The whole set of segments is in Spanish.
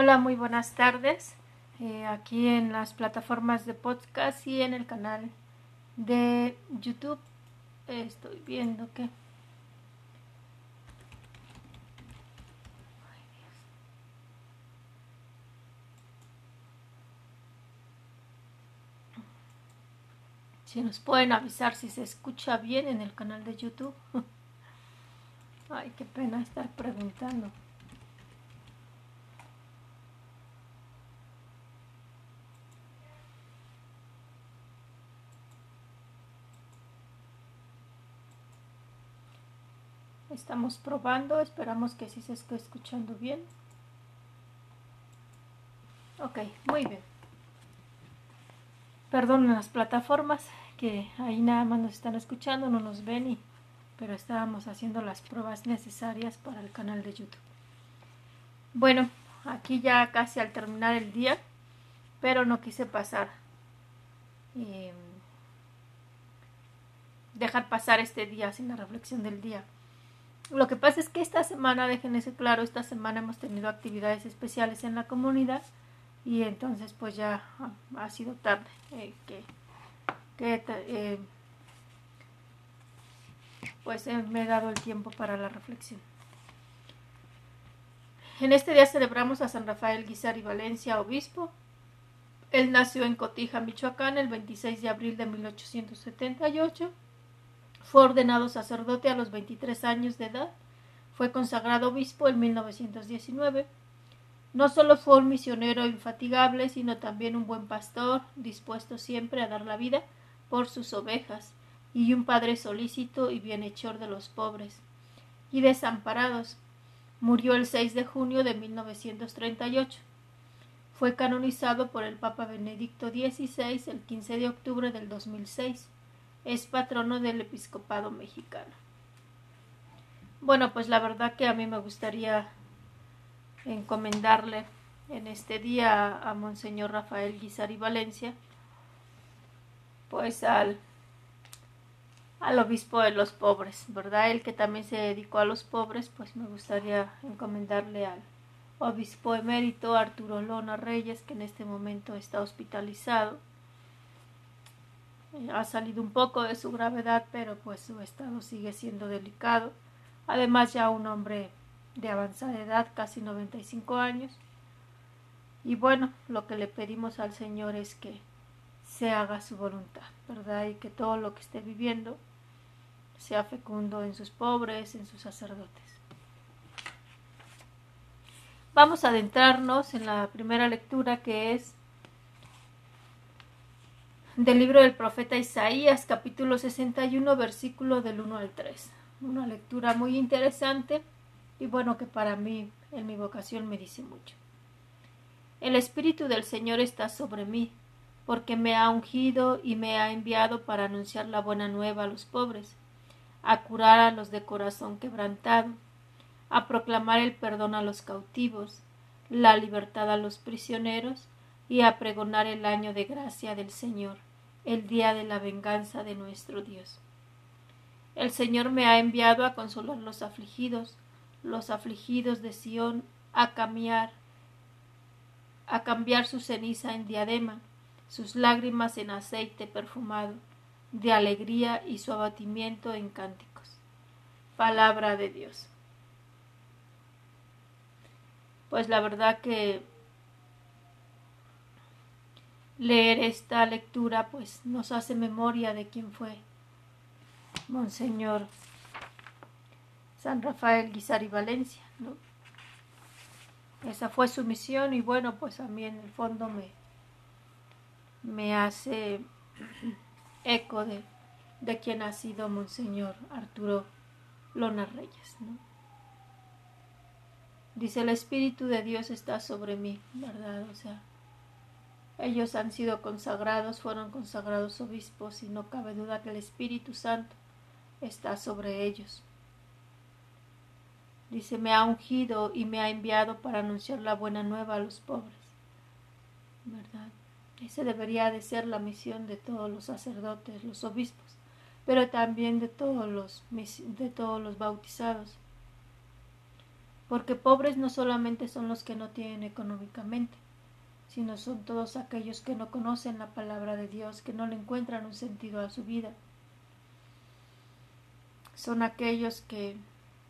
Hola, muy buenas tardes. Eh, aquí en las plataformas de podcast y en el canal de YouTube estoy viendo que Si nos pueden avisar si se escucha bien en el canal de YouTube. Ay, qué pena estar preguntando. Estamos probando, esperamos que sí se esté escuchando bien. Ok, muy bien. Perdón las plataformas que ahí nada más nos están escuchando, no nos ven, y, pero estábamos haciendo las pruebas necesarias para el canal de YouTube. Bueno, aquí ya casi al terminar el día, pero no quise pasar. Eh, dejar pasar este día sin la reflexión del día. Lo que pasa es que esta semana, déjense claro, esta semana hemos tenido actividades especiales en la comunidad y entonces pues ya ha, sido tarde eh, que, eh, pues eh, me he dado el tiempo para la reflexión. En este día celebramos a San Rafael Guizar y Valencia, obispo. Él nació en Cotija, Michoacán, el 26 de abril de 1878 fue ordenado sacerdote a los 23 años de edad. Fue consagrado obispo en 1919. No solo fue un misionero infatigable, sino también un buen pastor, dispuesto siempre a dar la vida por sus ovejas, y un padre solícito y bienhechor de los pobres y desamparados. Murió el 6 de junio de 1938. Fue canonizado por el Papa Benedicto XVI el 15 de octubre del 2006 es patrono del episcopado mexicano. Bueno, pues la verdad que a mí me gustaría encomendarle en este día a Monseñor Rafael Guizar y Valencia, pues al, al obispo de los pobres, ¿verdad? El que también se dedicó a los pobres, pues me gustaría encomendarle al obispo emérito Arturo Lona Reyes, que en este momento está hospitalizado ha salido un poco de su gravedad, pero pues su estado sigue siendo delicado. Además ya un hombre de avanzada edad, casi 95 años. Y bueno, lo que le pedimos al Señor es que se haga su voluntad, ¿verdad? Y que todo lo que esté viviendo sea fecundo en sus pobres, en sus sacerdotes. Vamos a adentrarnos en la primera lectura que es del libro del profeta Isaías, capítulo 61, versículo del 1 al 3. Una lectura muy interesante y bueno que para mí en mi vocación me dice mucho. El Espíritu del Señor está sobre mí, porque me ha ungido y me ha enviado para anunciar la buena nueva a los pobres, a curar a los de corazón quebrantado, a proclamar el perdón a los cautivos, la libertad a los prisioneros y a pregonar el año de gracia del Señor el día de la venganza de nuestro Dios. El Señor me ha enviado a consolar los afligidos, los afligidos de Sión, a cambiar, a cambiar su ceniza en diadema, sus lágrimas en aceite perfumado, de alegría y su abatimiento en cánticos. Palabra de Dios. Pues la verdad que leer esta lectura pues nos hace memoria de quién fue Monseñor San Rafael Guizar y Valencia, ¿no? Esa fue su misión y bueno, pues a mí en el fondo me, me hace eco de, de quien ha sido Monseñor Arturo Lona Reyes, ¿no? Dice, el Espíritu de Dios está sobre mí, ¿verdad? O sea, ellos han sido consagrados, fueron consagrados obispos y no cabe duda que el Espíritu Santo está sobre ellos. Dice, me ha ungido y me ha enviado para anunciar la buena nueva a los pobres. ¿Verdad? Esa debería de ser la misión de todos los sacerdotes, los obispos, pero también de todos los, de todos los bautizados. Porque pobres no solamente son los que no tienen económicamente, sino son todos aquellos que no conocen la palabra de Dios, que no le encuentran un sentido a su vida. Son aquellos que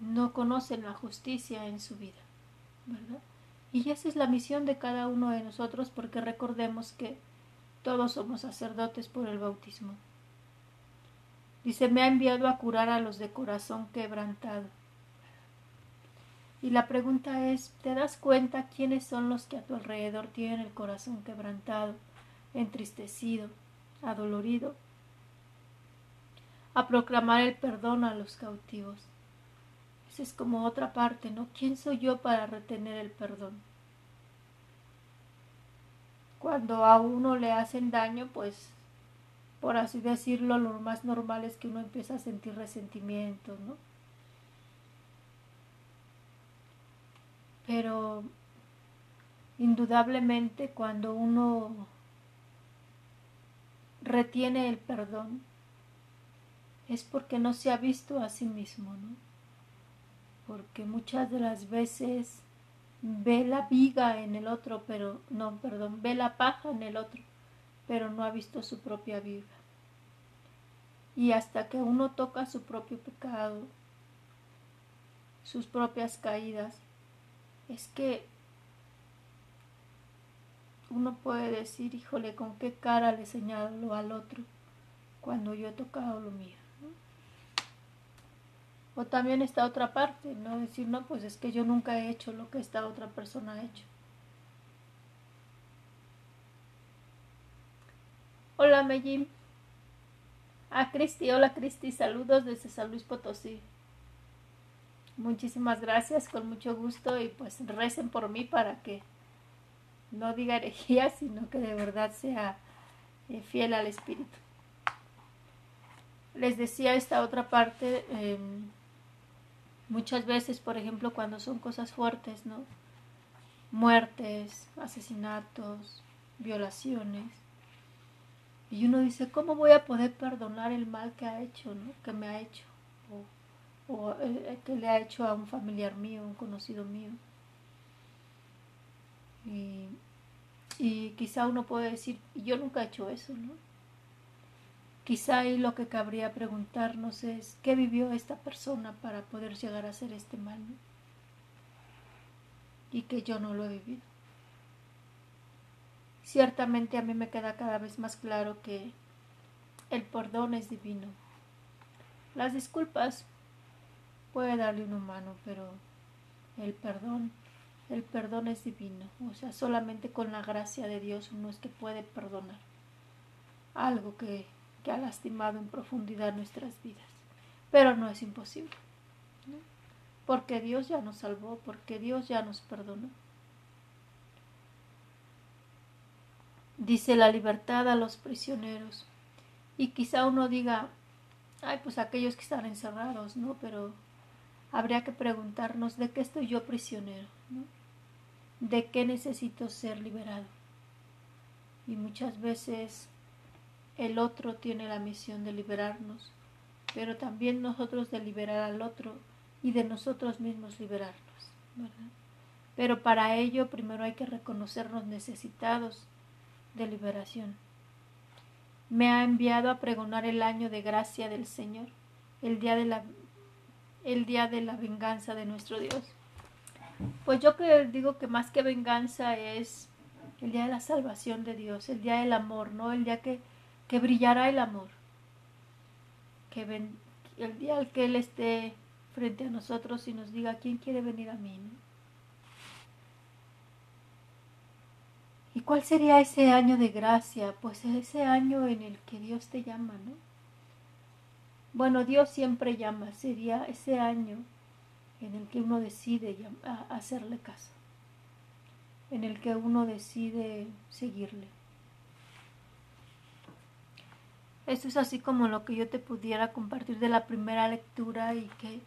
no conocen la justicia en su vida. Y esa es la misión de cada uno de nosotros porque recordemos que todos somos sacerdotes por el bautismo. Dice, me ha enviado a curar a los de corazón quebrantado. Y la pregunta es, ¿te das cuenta quiénes son los que a tu alrededor tienen el corazón quebrantado, entristecido, adolorido? A proclamar el perdón a los cautivos. Esa es como otra parte, ¿no? ¿Quién soy yo para retener el perdón? Cuando a uno le hacen daño, pues por así decirlo, lo más normal es que uno empieza a sentir resentimiento, ¿no? Pero indudablemente cuando uno retiene el perdón es porque no se ha visto a sí mismo, ¿no? Porque muchas de las veces ve la viga en el otro, pero no, perdón, ve la paja en el otro, pero no ha visto su propia vida. Y hasta que uno toca su propio pecado, sus propias caídas, es que uno puede decir, híjole, con qué cara le señalo al otro cuando yo he tocado lo mío. O también esta otra parte, ¿no? Decir, no, pues es que yo nunca he hecho lo que esta otra persona ha hecho. Hola, Mellín. Ah, Cristi, hola Cristi, saludos desde San Luis Potosí. Muchísimas gracias, con mucho gusto y pues recen por mí para que no diga herejía, sino que de verdad sea eh, fiel al Espíritu. Les decía esta otra parte, em, muchas veces, por ejemplo, cuando son cosas fuertes, ¿no? Muertes, asesinatos, violaciones, y uno dice, ¿cómo voy a poder perdonar el mal que ha hecho, ¿no? que me ha hecho? O eh, que le ha hecho a un familiar mío, un conocido mío. Y, quizá uno puede decir, yo nunca he hecho eso, ¿no? Quizá ahí lo que cabría preguntarnos es, ¿qué vivió esta persona para poder llegar a hacer este mal? Y que yo no lo he vivido. Ciertamente a mí me queda cada vez más claro que el perdón es divino. Las disculpas puede darle un humano, pero el perdón, el perdón es divino. O sea, solamente con la gracia de Dios uno es que puede perdonar algo que, que ha lastimado en profundidad nuestras vidas. Pero no es imposible, porque Dios ya nos salvó, porque Dios ya nos perdonó. dice la libertad a los prisioneros. Y quizá uno diga, ay, pues aquellos que están encerrados, ¿no? Pero habría que preguntarnos, ¿de qué estoy yo prisionero? ¿De qué necesito ser liberado? Y muchas veces el otro tiene la misión de liberarnos, pero también nosotros de liberar al otro y de nosotros mismos liberarnos. Pero para ello primero hay que reconocernos necesitados de liberación. Me ha enviado a pregonar el año de gracia del Señor, el día de la, el día de la venganza de nuestro Dios. Pues yo que digo que más que venganza es el día de la salvación de Dios, el día del amor, ¿no? El día que, que brillará el amor. Que el día al que Él esté frente a nosotros y nos diga, ¿quién quiere venir a mí? ¿Y cuál sería ese año de gracia? Pues ese año en el que Dios te llama, ¿no? Bueno, Dios siempre llama, sería ese año en el que uno decide hacerle caso, en el que uno decide seguirle. Esto es así como lo que yo te pudiera compartir de la primera lectura y que,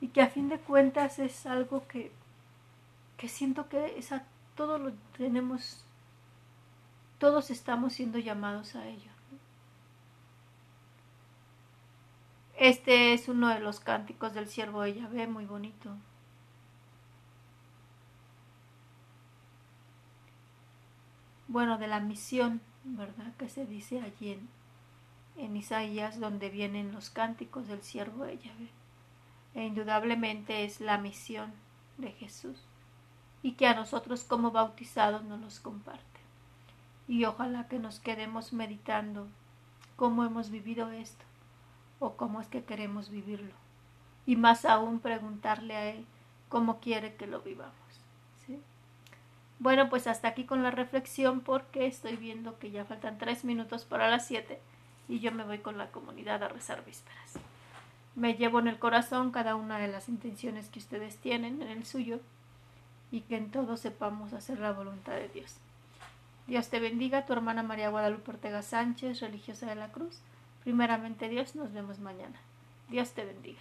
y que a fin de cuentas es algo que, que siento que es a todos lo tenemos, todos estamos siendo llamados a ello. Este es uno de los cánticos del siervo de Yahvé, muy bonito. Bueno, de la misión, ¿verdad? Que se dice allí en, Isaías, donde vienen los cánticos del siervo de Yahvé. E indudablemente es la misión de Jesús y que a nosotros como bautizados nos los comparte. Y ojalá que nos quedemos meditando cómo hemos vivido esto o cómo es que queremos vivirlo. Y más aún preguntarle a Él cómo quiere que lo vivamos. Bueno, pues hasta aquí con la reflexión porque estoy viendo que ya faltan tres minutos para las siete y yo me voy con la comunidad a rezar vísperas. Me llevo en el corazón cada una de las intenciones que ustedes tienen en el suyo y que en todo sepamos hacer la voluntad de Dios. Dios te bendiga, tu hermana María Guadalupe Ortega Sánchez, religiosa de la Cruz. Primeramente Dios, nos vemos mañana. Dios te bendiga.